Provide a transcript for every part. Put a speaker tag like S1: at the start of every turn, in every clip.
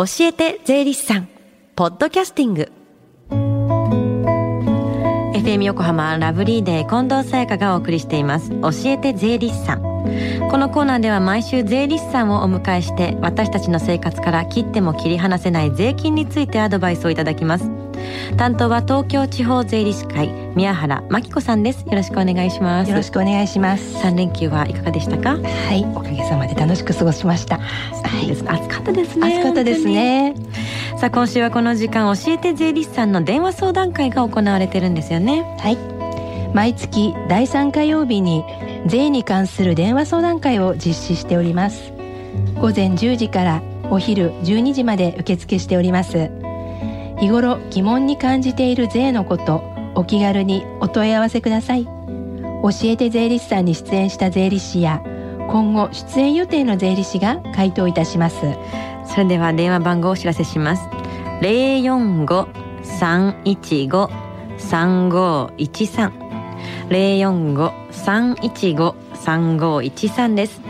S1: 教えて税理士さん。ポッドキャスティング。FM 横浜ラブリーデー近藤沙耶香がお送りしています。教えて税理士さん。このコーナーでは毎週税理士さんをお迎えして私たちの生活から切っても切り離せない税金についてアドバイスをいただきます。担当は東京地方税理士会宮原真紀子さんです。よろしくお願いします。
S2: よろしくお願いします。
S1: 三連休はいかがでしたか？
S2: はい。おかげさまで楽しく過ごしました。
S1: はい。暑かったですね
S2: 暑かったですね。
S1: さあ今週はこの時間教えて税理士さんの電話相談会が行われてるんですよね。
S2: はい。毎月第3火曜日に税に関する電話相談会を実施しております。午前10時からお昼12時まで受付しております。日頃疑問に感じている税のことお気軽にお問い合わせください。教えて税理士さんに出演した税理士や今後出演予定の税理士が回答いたします。
S1: それでは電話番号をお知らせします。045-315-3513 045-315-3513です。さ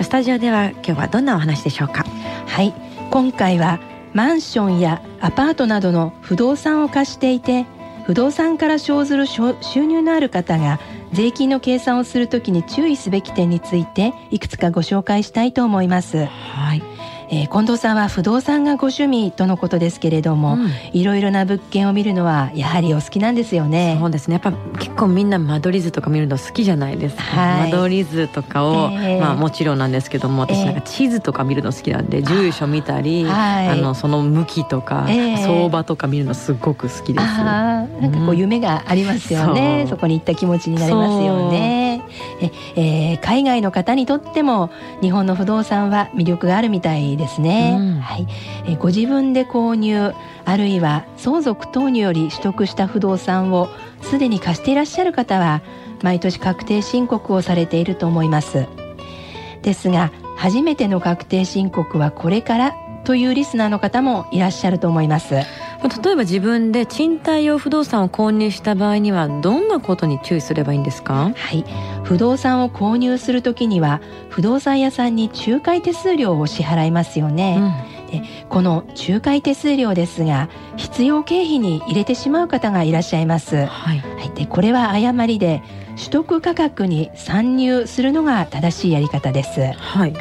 S1: あスタジオでは今日はどんなお話でしょうか？
S2: はい。今回はマンションやアパートなどの不動産を貸していて不動産から生ずる収入のある方が税金の計算をするときに注意すべき点についていくつかご紹介したいと思います。
S1: はい
S2: えー、近藤さんは不動産がご趣味とのことですけれども、うん、いろいろな物件を見るのはやはりお好きなんですよね。
S1: そうですね。やっぱ結構みんな間取り図とか見るの好きじゃないですか。はい、間取り図とかを、えー、まあもちろんなんですけども、私なんか地図とか見るの好きなんで、えー、住所見たり、はい、あのその向きとか、えー、相場とか見るのすごく好きです。
S2: なんかこう夢がありますよね。うそこに行った気持ちになりますよね。ええー、海外の方にとっても日本の不動産は魅力があるみたいですね。うん。はい、えご自分で購入あるいは相続等により取得した不動産をすでに貸していらっしゃる方は毎年確定申告をされていると思います。ですが初めての確定申告はこれからというリスナーの方もいらっしゃると思います例
S1: えば自分で賃貸用不動産を購入した場合にはどんなことに注意すればいいんですか？
S2: はい。不動産を購入するときには不動産屋さんに仲介手数料を支払いますよね、うん、でこの仲介手数料ですが必要経費に入れてしまう方がいらっしゃいます、はい、はい、でこれは誤りで取得価格に参入するのが正しいやり方です、はい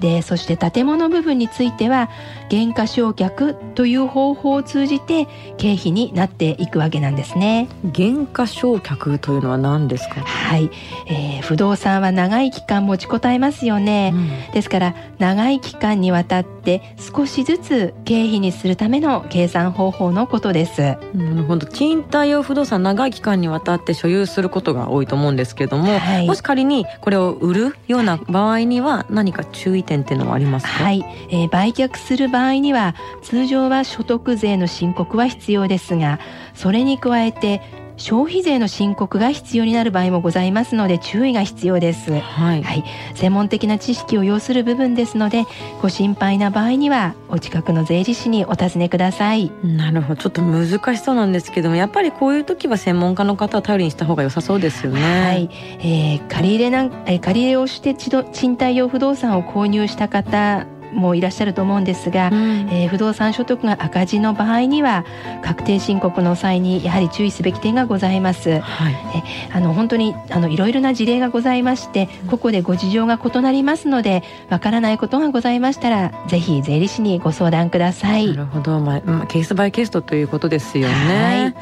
S2: でそして建物部分については減価償却という方法を通じて経費になっていくわけなんですね。
S1: 減価償却というのは何ですか？
S2: はい、えー、不動産は長い期間持ちこたえますよね、うん、ですから長い期間にわたって少しずつ経費にするための計算方法のことです。な
S1: るほど。賃貸用不動産長い期間にわたって所有することが多いと思うんですけども、はい、もし仮にこれを売るような場合には何か注意点っていうのはありますか？
S2: はい、えー、売却する場合には通常は所得税の申告は必要ですがそれに加えて消費税の申告が必要になる場合もございますので注意が必要です、はい、はい、専門的な知識を要する部分ですのでご心配な場合にはお近くの税理士にお尋ねください。
S1: なるほど。ちょっと難しそうなんですけどもやっぱりこういう時は専門家の方を頼りにした方が良さそうですよね。
S2: はい、えー、借り入れなん、えー、借り入れをして賃貸用不動産を購入した方もいらっしゃると思うんですが、うん、えー、不動産所得が赤字の場合には確定申告の際にやはり注意すべき点がございます。はい、えあの本当にあのいろいろな事例がございまして個々でご事情が異なりますのでわからないことがございましたらぜひ税理士にご相談ください。
S1: なるほど、まあ、ケースバイケースということですよね。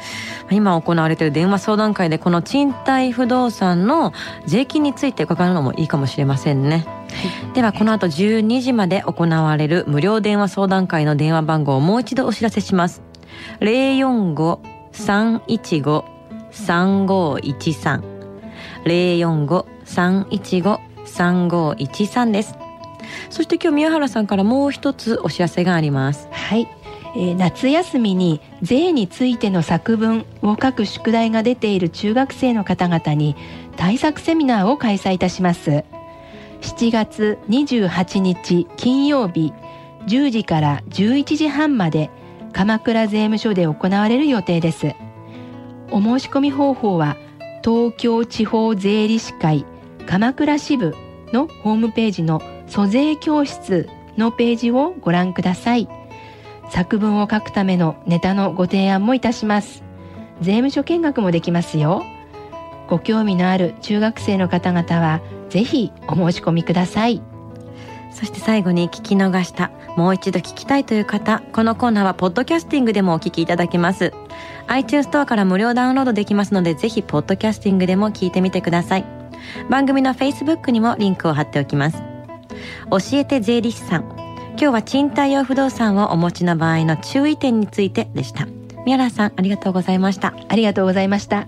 S1: はい、今行われている電話相談会でこの賃貸不動産の税金について伺うのもいいかもしれませんね。ではこの後12時まで行われる無料電話相談会の電話番号をもう一度お知らせします。045-315-3513 045-315-3513です。そして今日宮原さんからもう一つお知らせがあります。
S2: はい。えー、夏休みに税についての作文を書く宿題が出ている中学生の方々に対策セミナーを開催いたします7月28日金曜日10時から11時半まで鎌倉税務署で行われる予定です。お申し込み方法は東京地方税理士会鎌倉支部のホームページの租税教室のページをご覧ください。作文を書くためのネタのご提案もいたします。税務署見学もできますよ。ご興味のある中学生の方々はぜひお申し込みください。
S1: そして最後に聞き逃したもう一度聞きたいという方このコーナーはポッドキャスティングでもお聞きいただけます。iTunes ストアから無料ダウンロードできますのでぜひポッドキャスティングでも聞いてみてください。番組の Facebook にもリンクを貼っておきます。教えて税理士さん。今日は賃貸用不動産をお持ちの場合の注意点についてでした。宮原さんありがとうございました。
S2: ありがとうございました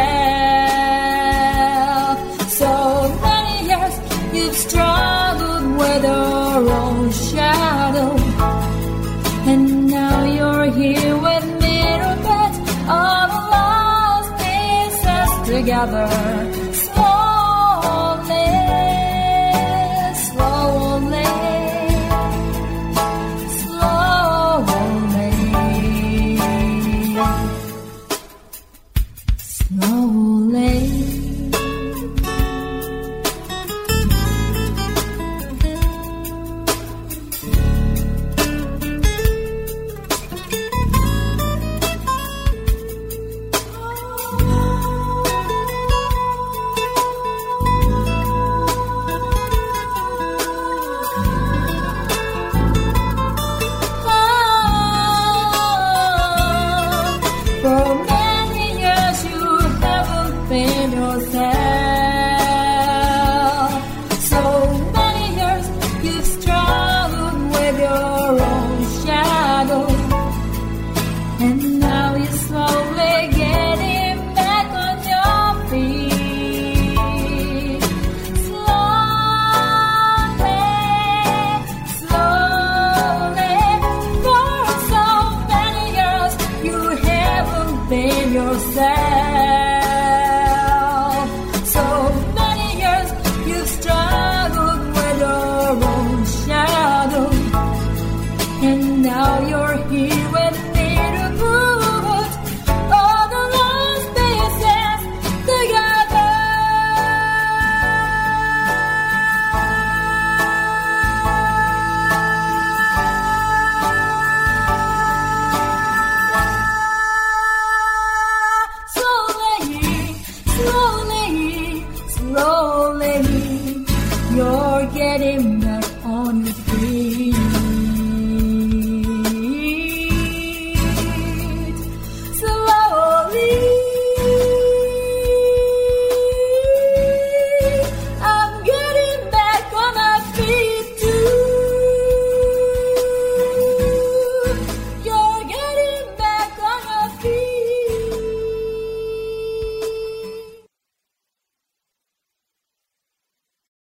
S3: Here with put all the lost pieces together.